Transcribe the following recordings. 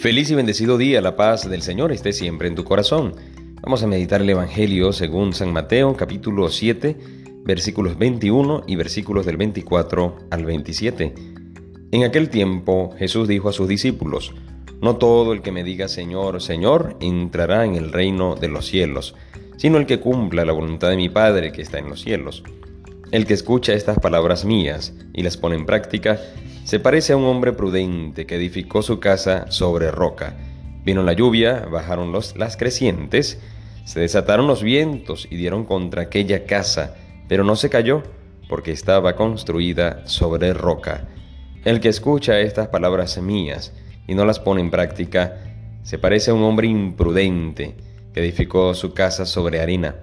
Feliz y bendecido día, la paz del Señor esté siempre en tu corazón. Vamos a meditar el Evangelio según San Mateo, capítulo 7, versículos 21 y versículos del 24 al 27. En aquel tiempo Jesús dijo a sus discípulos, No todo el que me diga Señor, Señor, entrará en el reino de los cielos, sino el que cumpla la voluntad de mi Padre que está en los cielos. El que escucha estas palabras mías y las pone en práctica, se parece a un hombre prudente que edificó su casa sobre roca. Vino la lluvia, bajaron los, las crecientes, se desataron los vientos y dieron contra aquella casa, pero no se cayó, porque estaba construida sobre roca. El que escucha estas palabras mías y no las pone en práctica, se parece a un hombre imprudente que edificó su casa sobre arena.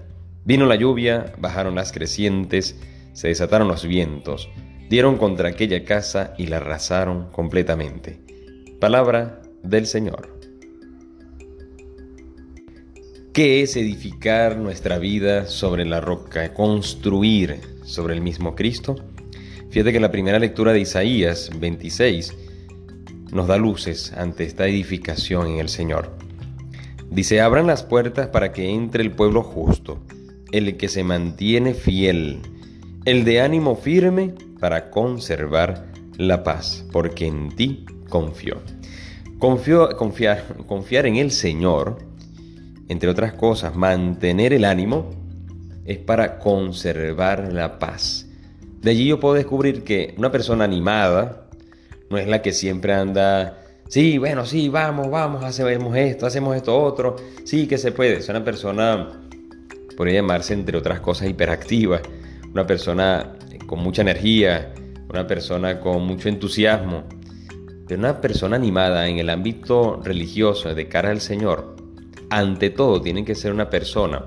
Vino la lluvia, bajaron las crecientes, se desataron los vientos, dieron contra aquella casa y la arrasaron completamente. Palabra del Señor. ¿Qué es edificar nuestra vida sobre la roca, construir sobre el mismo Cristo? Fíjate que la primera lectura de Isaías 26 nos da luces ante esta edificación en el Señor. Dice, abran las puertas para que entre el pueblo justo, el que se mantiene fiel, el de ánimo firme para conservar la paz, porque en ti confío. Confío, confiar, confiar en el Señor, entre otras cosas, mantener el ánimo, es para conservar la paz. De allí yo puedo descubrir que una persona animada no es la que siempre anda, sí, bueno, sí, vamos, vamos, hacemos esto, hacemos esto otro, sí que se puede. Es una persona, podría llamarse entre otras cosas, hiperactiva, una persona con mucha energía, una persona con mucho entusiasmo, pero una persona animada en el ámbito religioso de cara al Señor, ante todo tiene que ser una persona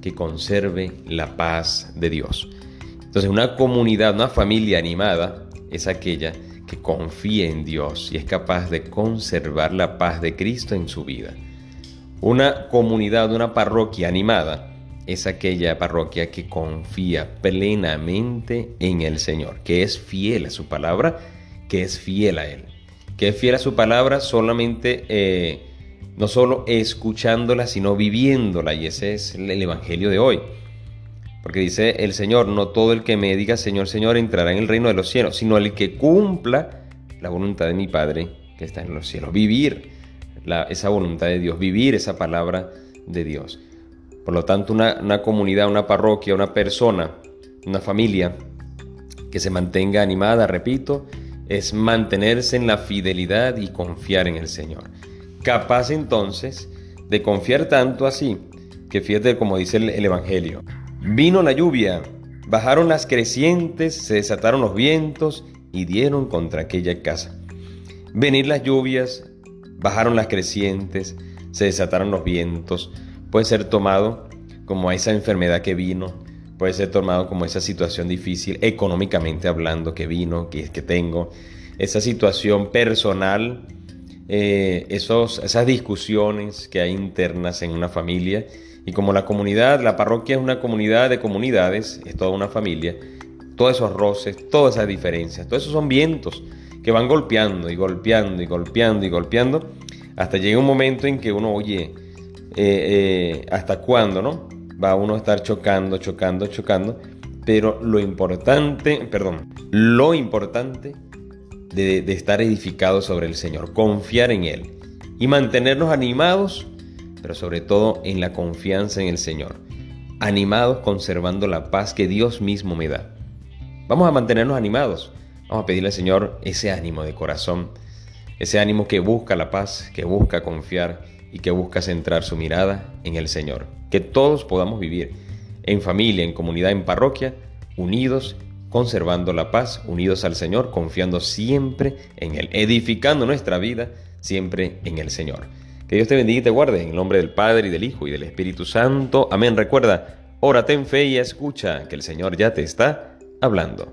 que conserve la paz de Dios. Entonces una comunidad, una familia animada es aquella que confía en Dios y es capaz de conservar la paz de Cristo en su vida. Una comunidad, una parroquia animada es aquella parroquia que confía plenamente en el Señor, que es fiel a su palabra, que es fiel a Él, que es fiel a su palabra solamente, eh, no solo escuchándola, sino viviéndola, y ese es el Evangelio de hoy. Porque dice el Señor, no todo el que me diga Señor, Señor entrará en el reino de los cielos, sino el que cumpla la voluntad de mi Padre que está en los cielos. Vivir esa voluntad de Dios, vivir esa palabra de Dios. Por lo tanto, una, comunidad, una parroquia, una persona, una familia que se mantenga animada, repito, es mantenerse en la fidelidad y confiar en el Señor. Capaz entonces de confiar tanto así, que fíjate como dice el, el, Evangelio. Vino la lluvia, bajaron las crecientes, se desataron los vientos y dieron contra aquella casa. Venir las lluvias, bajaron las crecientes, se desataron los vientos, puede ser tomado como esa enfermedad que vino, puede ser tomado como esa situación difícil económicamente hablando que vino, que, que tengo, esa situación personal, eh, esos, esas discusiones que hay internas en una familia. Y como la comunidad, la parroquia es una comunidad de comunidades, es toda una familia, todos esos roces, todas esas diferencias, todos esos son vientos que van golpeando y golpeando y golpeando y golpeando, hasta llega un momento en que uno, oye, eh, eh, hasta cuándo, ¿no? Va uno a estar chocando, chocando, chocando. Pero lo importante, perdón, lo importante de, de estar edificado sobre el Señor, confiar en Él y mantenernos animados, pero sobre todo en la confianza en el Señor. Animados conservando la paz que Dios mismo me da. Vamos a mantenernos animados. Vamos a pedirle al Señor ese ánimo de corazón, ese ánimo que busca la paz, que busca confiar y que busca centrar su mirada en el Señor. Que todos podamos vivir en familia, en comunidad, en parroquia, unidos, conservando la paz, unidos al Señor, confiando siempre en Él, edificando nuestra vida siempre en el Señor. Que Dios te bendiga y te guarde en el nombre del Padre y del Hijo y del Espíritu Santo. Amén. Recuerda, órate en fe y escucha que el Señor ya te está hablando.